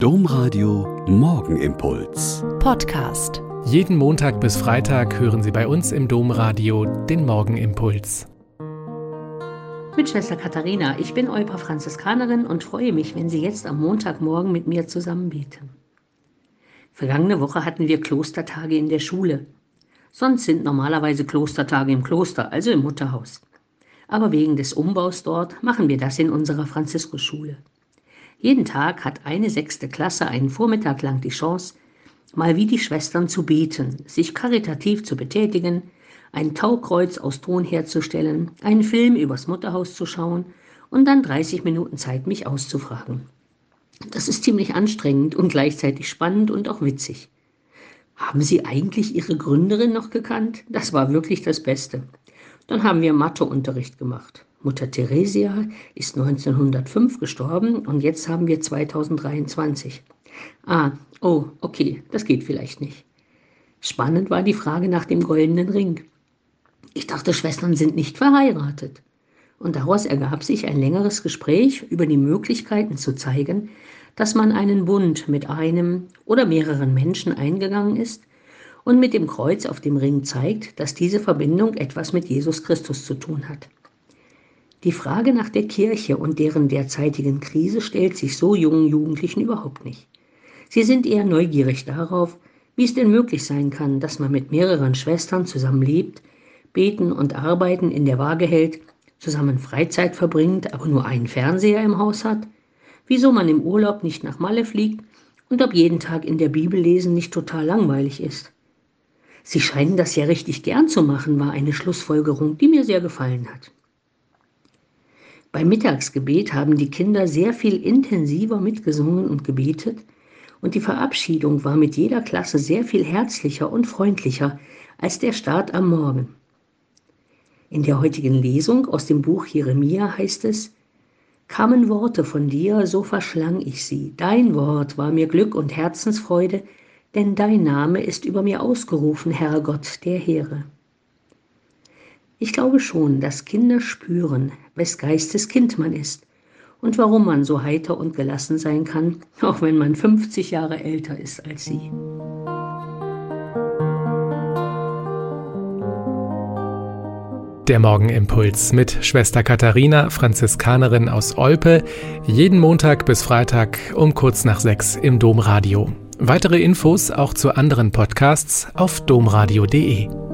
Domradio Morgenimpuls. Podcast. Jeden Montag bis Freitag hören Sie bei uns im Domradio den Morgenimpuls. Mit Schwester Katharina, ich bin Eupa Franziskanerin und freue mich, wenn Sie jetzt am Montagmorgen mit mir zusammen beten. Vergangene Woche hatten wir Klostertage in der Schule. Sonst sind normalerweise Klostertage im Kloster, also im Mutterhaus. Aber wegen des Umbaus dort machen wir das in unserer Franziskusschule. Jeden Tag hat eine sechste Klasse einen Vormittag lang die Chance, mal wie die Schwestern zu beten, sich karitativ zu betätigen, ein Taukreuz aus Ton herzustellen, einen Film übers Mutterhaus zu schauen und dann 30 Minuten Zeit, mich auszufragen. Das ist ziemlich anstrengend und gleichzeitig spannend und auch witzig. Haben Sie eigentlich Ihre Gründerin noch gekannt? Das war wirklich das Beste. Dann haben wir Matheunterricht gemacht. Mutter Theresia ist 1905 gestorben und jetzt haben wir 2023. Ah, oh, okay, das geht vielleicht nicht. Spannend war die Frage nach dem goldenen Ring. Ich dachte, Schwestern sind nicht verheiratet. Und daraus ergab sich ein längeres Gespräch über die Möglichkeiten zu zeigen, dass man einen Bund mit einem oder mehreren Menschen eingegangen ist und mit dem Kreuz auf dem Ring zeigt, dass diese Verbindung etwas mit Jesus Christus zu tun hat. Die Frage nach der Kirche und deren derzeitigen Krise stellt sich so jungen Jugendlichen überhaupt nicht. Sie sind eher neugierig darauf, wie es denn möglich sein kann, dass man mit mehreren Schwestern zusammen lebt, beten und arbeiten in der Waage hält, zusammen Freizeit verbringt, aber nur einen Fernseher im Haus hat, wieso man im Urlaub nicht nach Malle fliegt und ob jeden Tag in der Bibel lesen nicht total langweilig ist. Sie scheinen das ja richtig gern zu machen, war eine Schlussfolgerung, die mir sehr gefallen hat. Beim Mittagsgebet haben die Kinder sehr viel intensiver mitgesungen und gebetet, und die Verabschiedung war mit jeder Klasse sehr viel herzlicher und freundlicher als der Start am Morgen. In der heutigen Lesung aus dem Buch Jeremia heißt es, Kamen Worte von dir, so verschlang ich sie. Dein Wort war mir Glück und Herzensfreude, denn dein Name ist über mir ausgerufen, Herr Gott der Heere. Ich glaube schon, dass Kinder spüren, wes Geistes Kind man ist und warum man so heiter und gelassen sein kann, auch wenn man 50 Jahre älter ist als sie. Der Morgenimpuls mit Schwester Katharina, Franziskanerin aus Olpe, jeden Montag bis Freitag um kurz nach sechs im Domradio. Weitere Infos auch zu anderen Podcasts auf domradio.de.